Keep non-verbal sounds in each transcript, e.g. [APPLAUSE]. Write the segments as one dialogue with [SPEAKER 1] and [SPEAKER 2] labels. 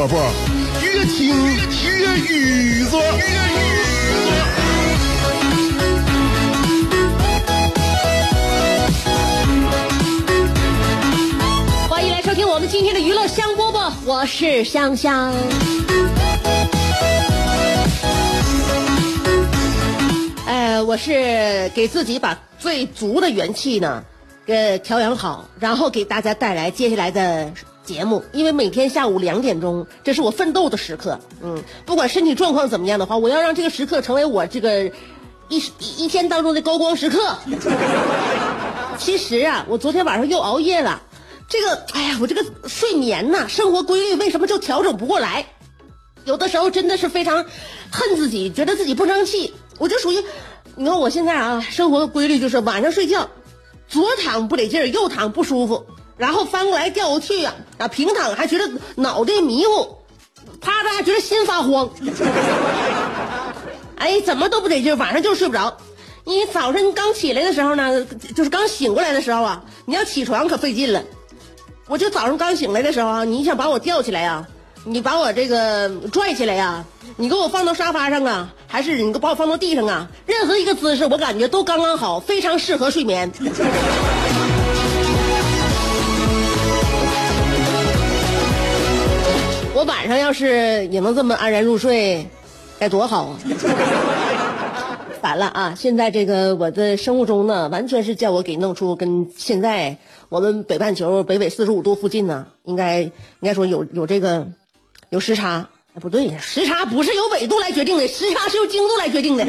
[SPEAKER 1] 饽饽，越听越雨子。
[SPEAKER 2] 欢迎来收听我们今天的娱乐香饽饽，我是香香。呃，我是给自己把最足的元气呢，给调养好，然后给大家带来接下来的节目。因为每天下午两点钟，这是我奋斗的时刻。嗯，不管身体状况怎么样的话，我要让这个时刻成为我这个一一天当中的高光时刻。[LAUGHS] 其实啊，我昨天晚上又熬夜了。这个，哎呀，我这个睡眠呐，生活规律为什么就调整不过来？有的时候真的是非常恨自己，觉得自己不争气。我就属于，你看我现在啊，生活的规律就是晚上睡觉，左躺不得劲儿，右躺不舒服，然后翻过来调过去呀，啊，平躺还觉得脑袋迷糊，啪嗒还觉得心发慌。哎，怎么都不得劲，晚上就睡不着。你早晨刚起来的时候呢，就是刚醒过来的时候啊，你要起床可费劲了。我就早上刚醒来的时候啊，你想把我吊起来呀、你把我这个拽起来呀、你给我放到沙发上啊，还是你把我放到地上啊？任何一个姿势，我感觉都刚刚好，非常适合睡眠。我晚上要是也能这么安然入睡，该多好啊！反了啊！现在这个我的生物钟呢，完全是叫我给弄出跟现在我们北半球北纬四十五度附近呢，应该应该说有有这个有时差。哎，不对，时差不是由纬度来决定的，时差是由经度来决定的。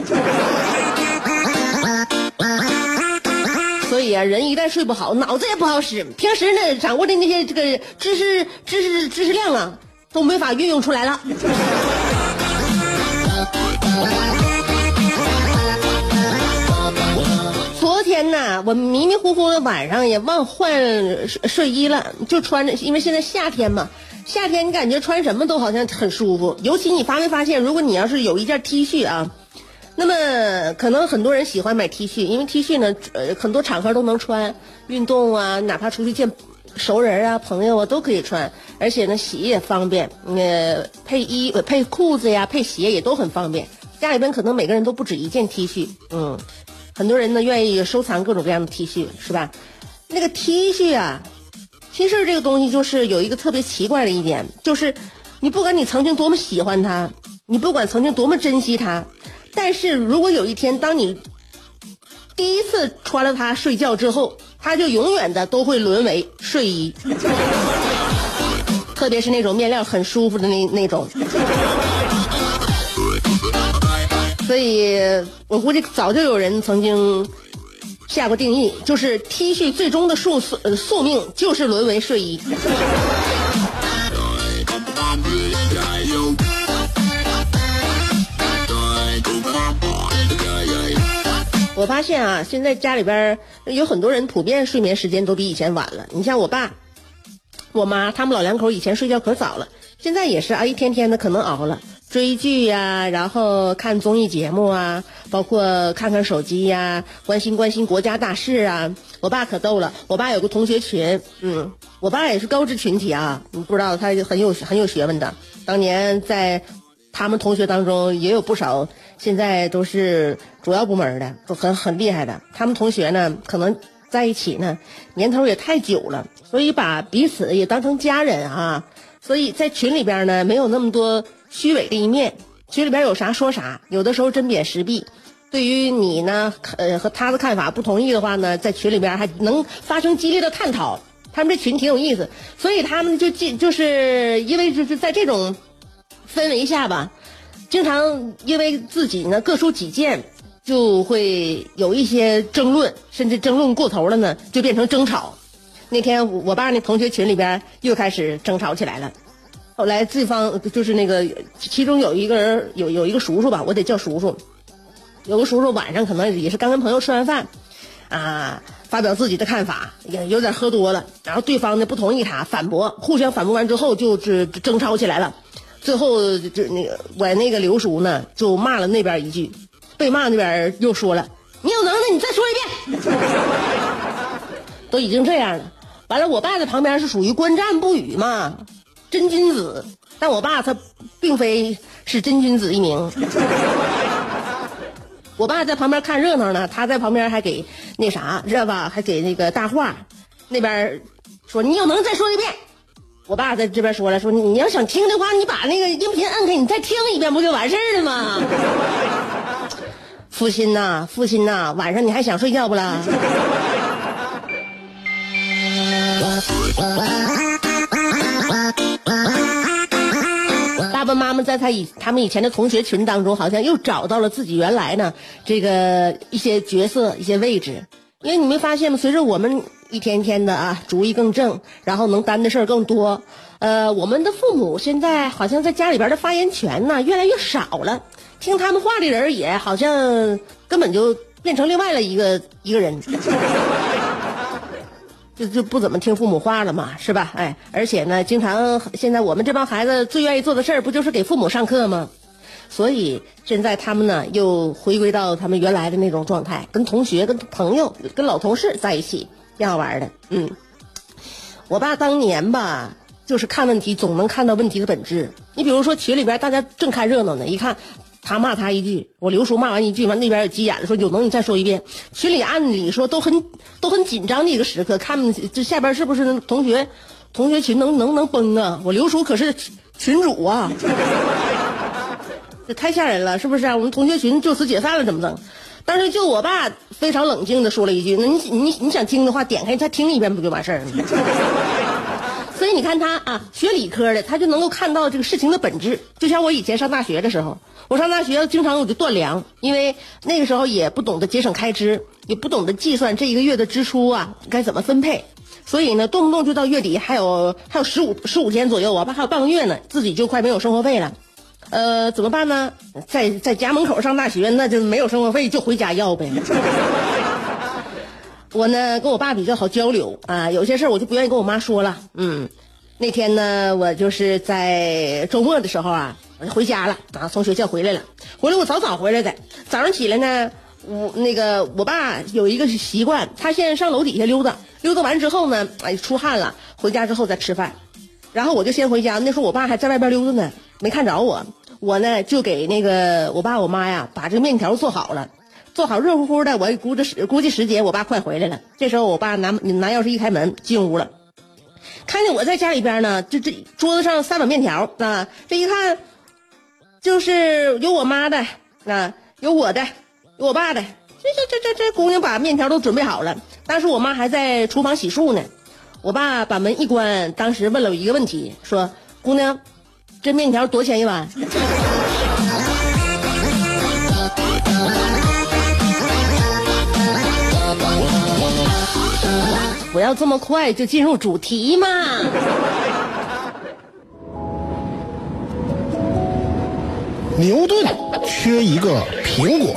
[SPEAKER 2] 所以啊，人一旦睡不好，脑子也不好使。平时呢，掌握的那些这个知识、知识、知识量啊，都没法运用出来了。昨天呢，我迷迷糊糊的晚上也忘换睡睡衣了，就穿着，因为现在夏天嘛，夏天你感觉穿什么都好像很舒服。尤其你发没发现，如果你要是有一件 T 恤啊，那么可能很多人喜欢买 T 恤，因为 T 恤呢，呃，很多场合都能穿，运动啊，哪怕出去见熟人啊、朋友啊都可以穿，而且呢洗也方便，呃，配衣配裤子呀、配鞋也都很方便。家里边可能每个人都不止一件 T 恤，嗯。很多人呢愿意收藏各种各样的 T 恤，是吧？那个 T 恤啊，T 恤这个东西就是有一个特别奇怪的一点，就是你不管你曾经多么喜欢它，你不管曾经多么珍惜它，但是如果有一天当你第一次穿了它睡觉之后，它就永远的都会沦为睡衣，[LAUGHS] 特别是那种面料很舒服的那那种。所以我估计早就有人曾经下过定义，就是 T 恤最终的宿宿呃宿命就是沦为睡衣。我发现啊，现在家里边有很多人普遍睡眠时间都比以前晚了。你像我爸、我妈，他们老两口以前睡觉可早了，现在也是啊，一天天的可能熬了。追剧呀、然后看综艺节目啊，包括看看手机呀、关心关心国家大事啊。我爸可逗了，我爸有个同学群，嗯，我爸也是高知群体啊，你不知道他很有很有学问的。当年在他们同学当中也有不少，现在都是主要部门的，都很很厉害的。他们同学呢，可能在一起呢，年头也太久了，所以把彼此也当成家人啊。所以在群里边呢，没有那么多虚伪的一面，群里边有啥说啥，有的时候针砭时弊。对于你呢，呃和他的看法不同意的话呢，在群里边还能发生激烈的探讨。他们这群挺有意思，所以他们就进就是因为就是在这种氛围下吧，经常因为自己呢各抒己见，就会有一些争论，甚至争论过头了呢，就变成争吵。那天我爸那同学群里边又开始争吵起来了。后来对方就是那个，其中有一个人有有一个叔叔吧，我得叫叔叔。有个叔叔晚上可能也是刚跟朋友吃完饭，啊，发表自己的看法，也有点喝多了，然后对方呢不同意他，反驳，互相反驳完之后就是争吵起来了。最后就那个我那个刘叔呢就骂了那边一句，被骂那边又说了：“你有能耐你再说一遍。[LAUGHS] ”都已经这样了。完了，我爸在旁边是属于观战不语嘛，真君子，但我爸他并非是真君子一名。[LAUGHS] 我爸在旁边看热闹呢，他在旁边还给那啥，知道吧？还给那个大话，那边说你有能再说一遍。我爸在这边说了，说你要想听的话，你把那个音频摁开，你再听一遍，不就完事儿了吗？[LAUGHS] 父亲呐，父亲呐，晚上你还想睡觉不啦？爸爸妈妈在他以他们以前的同学群当中，好像又找到了自己原来呢这个一些角色、一些位置。因为你没发现吗？随着我们一天天的啊，主意更正，然后能担的事儿更多，呃，我们的父母现在好像在家里边的发言权呢越来越少了，听他们话的人也好像根本就变成另外了一个一个人。[LAUGHS] 就就不怎么听父母话了嘛，是吧？哎，而且呢，经常现在我们这帮孩子最愿意做的事儿，不就是给父母上课吗？所以现在他们呢，又回归到他们原来的那种状态，跟同学、跟朋友、跟老同事在一起，挺好玩的。嗯，我爸当年吧，就是看问题总能看到问题的本质。你比如说群里边大家正看热闹呢，一看。他骂他一句，我刘叔骂完一句，完那边也急眼了，说有能你再说一遍。群里按理说都很都很紧张的一个时刻，看这下边是不是同学同学群能能能崩啊？我刘叔可是群主啊，[LAUGHS] 这太吓人了，是不是？我们同学群就此解散了，怎么整？但是就我爸非常冷静的说了一句：“那你你你想听的话，点开再听一遍不就完事儿了？” [LAUGHS] 所以你看他啊，学理科的他就能够看到这个事情的本质。就像我以前上大学的时候。我上大学经常我就断粮，因为那个时候也不懂得节省开支，也不懂得计算这一个月的支出啊该怎么分配，所以呢动不动就到月底还有还有十五十五天左右啊，还有半个月呢，自己就快没有生活费了，呃怎么办呢？在在家门口上大学，那就没有生活费就回家要呗。[LAUGHS] 我呢跟我爸比较好交流啊，有些事我就不愿意跟我妈说了。嗯，那天呢我就是在周末的时候啊。我就回家了啊！从学校回来了，回来我早早回来的。早上起来呢，我那个我爸有一个习惯，他先上楼底下溜达，溜达完之后呢，哎，出汗了，回家之后再吃饭。然后我就先回家，那时候我爸还在外边溜达呢，没看着我。我呢就给那个我爸我妈呀，把这个面条做好了，做好热乎乎的。我估着时估计时间，我爸快回来了。这时候我爸拿拿钥匙一开门进屋了，看见我在家里边呢，就这桌子上三碗面条啊，这一看。就是有我妈的啊，有我的，有我爸的。这这这这这姑娘把面条都准备好了，当时我妈还在厨房洗漱呢。我爸把门一关，当时问了我一个问题，说：“姑娘，这面条多少钱一碗？”不要这么快就进入主题嘛。
[SPEAKER 1] 牛顿缺一个苹果，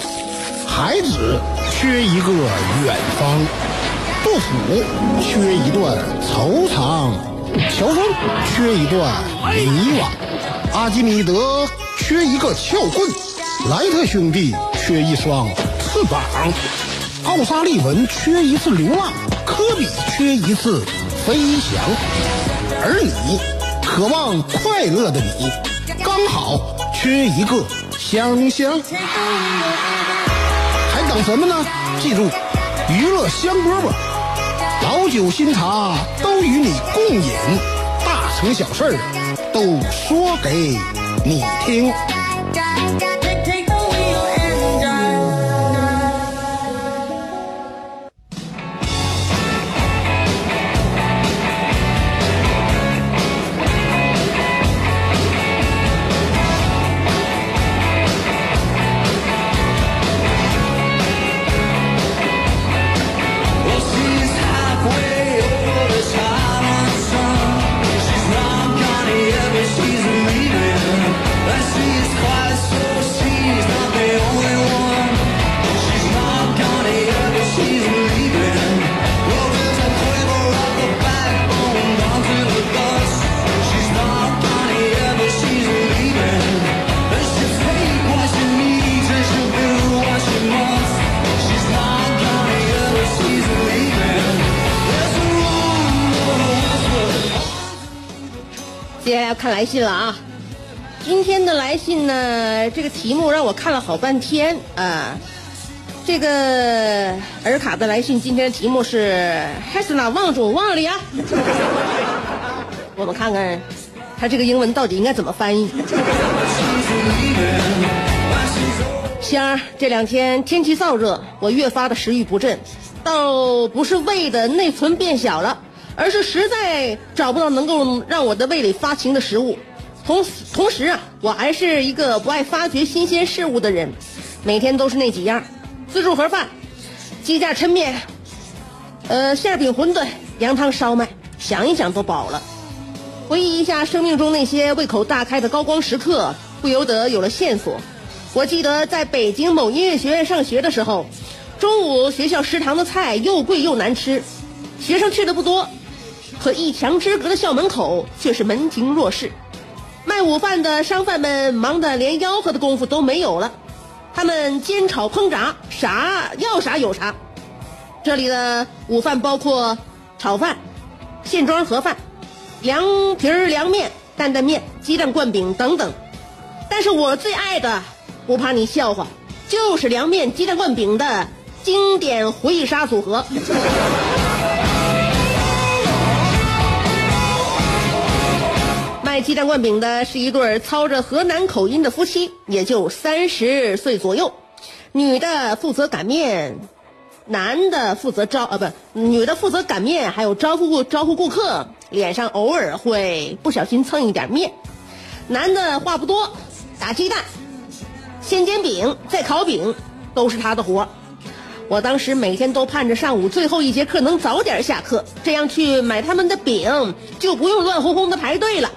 [SPEAKER 1] 孩子缺一个远方，杜甫缺一段惆怅，乔峰缺一段迷惘，阿基米德缺一个撬棍，莱特兄弟缺一双翅膀，奥沙利文缺一次流浪，科比缺一次飞翔，而你，渴望快乐的你，刚好。缺一个香香，还等什么呢？记住，娱乐香饽饽，老酒新茶都与你共饮，大成小事儿都说给你听。
[SPEAKER 2] 接下来要看来信了啊！今天的来信呢，这个题目让我看了好半天啊。这个尔卡的来信，今天的题目是“还是那王中忘了呀”。我们看看他这个英文到底应该怎么翻译。香儿，这两天天气燥热，我越发的食欲不振，倒不是胃的内存变小了，而是实在找不到能够让我的胃里发情的食物。同同时啊，我还是一个不爱发掘新鲜事物的人，每天都是那几样：自助盒饭、鸡架抻面、呃馅饼馄饨、羊汤烧麦，想一想都饱了。回忆一下生命中那些胃口大开的高光时刻，不由得有了线索。我记得在北京某音乐学院上学的时候，中午学校食堂的菜又贵又难吃，学生去的不多，可一墙之隔的校门口却是门庭若市。卖午饭的商贩们忙得连吆喝的功夫都没有了，他们煎炒烹炸，啥要啥有啥。这里的午饭包括炒饭、现装盒饭、凉皮儿、凉面、担担面、鸡蛋灌饼等等。但是我最爱的，不怕你笑话，就是凉面鸡蛋灌饼的经典回忆杀组合。卖鸡蛋灌饼的是一对操着河南口音的夫妻，也就三十岁左右。女的负责擀面，男的负责招啊，不，女的负责擀面，还有招呼顾招呼顾客，脸上偶尔会不小心蹭一点面。男的话不多，打鸡蛋、先煎饼、再烤饼，都是他的活。我当时每天都盼着上午最后一节课能早点下课，这样去买他们的饼就不用乱哄哄的排队了。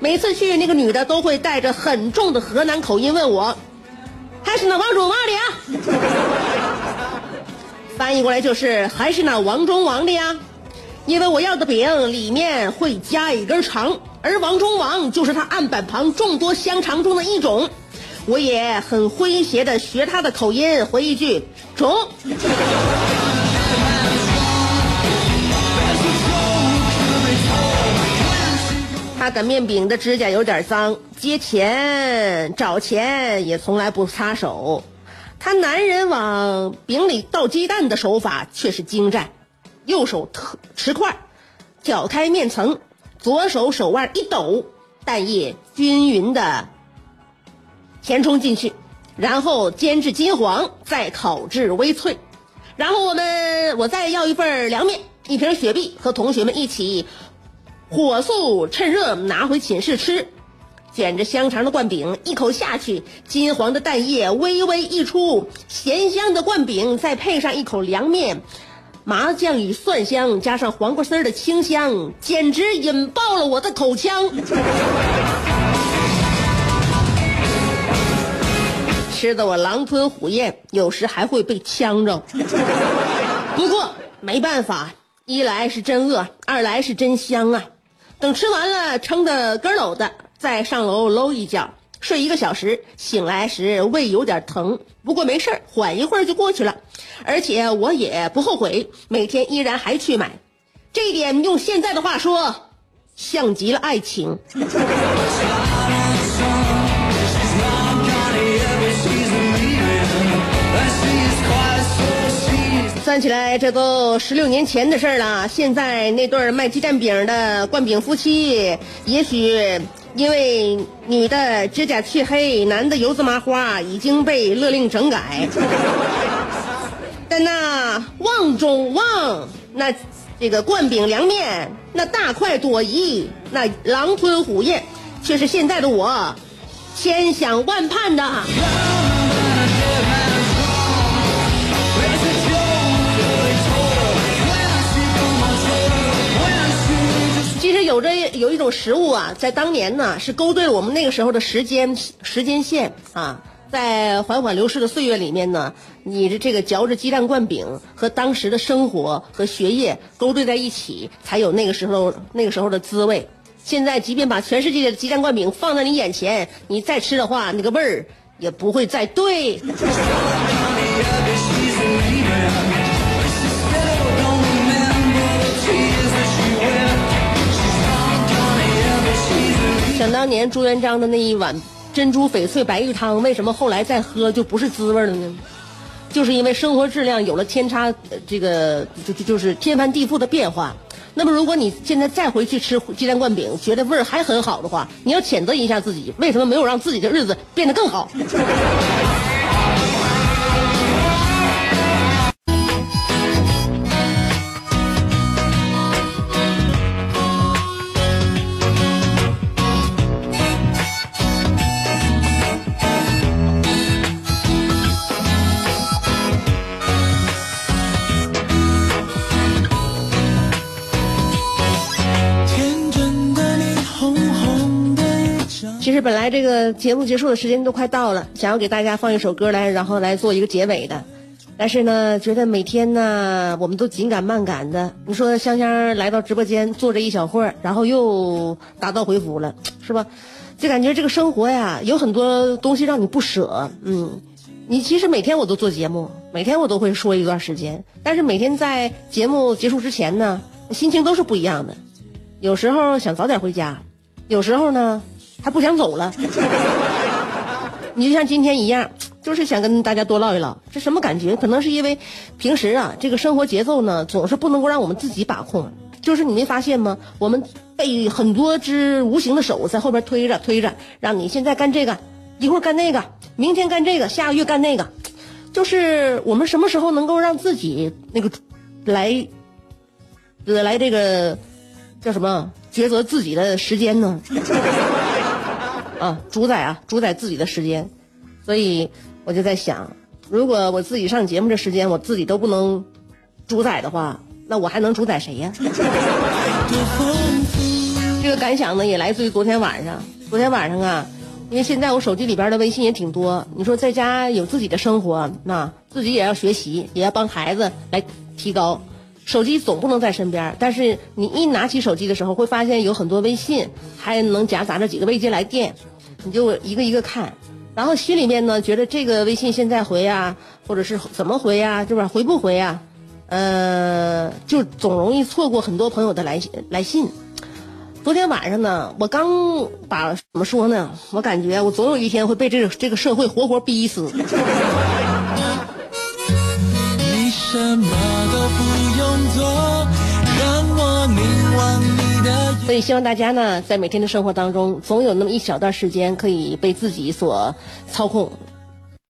[SPEAKER 2] 每次去，那个女的都会带着很重的河南口音问我：“还是那王中王的呀？”翻译过来就是还是那王中王的呀，因为我要的饼里面会加一根肠，而王中王就是他案板旁众多香肠中的一种。我也很诙谐的学他的口音回一句：“中。”他擀面饼的指甲有点脏，接钱找钱也从来不擦手。他男人往饼里倒鸡蛋的手法却是精湛，右手特持块，挑开面层，左手手腕一抖，蛋液均匀的填充进去，然后煎至金黄，再烤至微脆。然后我们我再要一份凉面，一瓶雪碧，和同学们一起。火速趁热拿回寝室吃，卷着香肠的灌饼一口下去，金黄的蛋液微微溢出，咸香的灌饼再配上一口凉面，麻酱与蒜香加上黄瓜丝的清香，简直引爆了我的口腔。吃的我狼吞虎咽，有时还会被呛着。不过没办法，一来是真饿，二来是真香啊。等吃完了，撑得咯喽的，再上楼搂一觉，睡一个小时，醒来时胃有点疼，不过没事缓一会儿就过去了。而且我也不后悔，每天依然还去买，这一点用现在的话说，像极了爱情。算起来，这都十六年前的事了。现在那对卖鸡蛋饼的灌饼夫妻，也许因为女的指甲去黑，男的油渍麻花，已经被勒令整改。但那旺中旺，那这个灌饼凉面，那大快朵颐，那狼吞虎咽，却是现在的我千想万盼的。有着有一种食物啊，在当年呢是勾兑我们那个时候的时间时间线啊，在缓缓流逝的岁月里面呢，你的这个嚼着鸡蛋灌饼和当时的生活和学业勾兑在一起，才有那个时候那个时候的滋味。现在即便把全世界的鸡蛋灌饼放在你眼前，你再吃的话，那个味儿也不会再对。想当年朱元璋的那一碗珍珠翡翠白玉汤，为什么后来再喝就不是滋味了呢？就是因为生活质量有了天差，这个就就就是天翻地覆的变化。那么，如果你现在再回去吃鸡蛋灌饼，觉得味儿还很好的话，你要谴责一下自己，为什么没有让自己的日子变得更好？本来这个节目结束的时间都快到了，想要给大家放一首歌来，然后来做一个结尾的。但是呢，觉得每天呢，我们都紧赶慢赶的。你说香香来到直播间坐着一小会儿，然后又打道回府了，是吧？就感觉这个生活呀，有很多东西让你不舍。嗯，你其实每天我都做节目，每天我都会说一段时间，但是每天在节目结束之前呢，心情都是不一样的。有时候想早点回家，有时候呢。还不想走了，[LAUGHS] 你就像今天一样，就是想跟大家多唠一唠，这什么感觉？可能是因为平时啊，这个生活节奏呢，总是不能够让我们自己把控。就是你没发现吗？我们被很多只无形的手在后边推着推着，让你现在干这个，一会儿干那个，明天干这个，下个月干那个。就是我们什么时候能够让自己那个来，呃，来这个叫什么抉择自己的时间呢？[LAUGHS] 啊，主宰啊，主宰自己的时间，所以我就在想，如果我自己上节目这时间我自己都不能主宰的话，那我还能主宰谁呀？[LAUGHS] 这个感想呢，也来自于昨天晚上。昨天晚上啊，因为现在我手机里边的微信也挺多，你说在家有自己的生活，那自己也要学习，也要帮孩子来提高。手机总不能在身边，但是你一拿起手机的时候，会发现有很多微信，还能夹杂着几个未接来电。你就一个一个看，然后心里面呢觉得这个微信现在回啊，或者是怎么回呀，是吧？回不回呀？呃，就总容易错过很多朋友的来来信。昨天晚上呢，我刚把怎么说呢？我感觉我总有一天会被这个这个社会活活逼死。你什么都不用做，让我凝望你。所以希望大家呢，在每天的生活当中，总有那么一小段时间可以被自己所操控，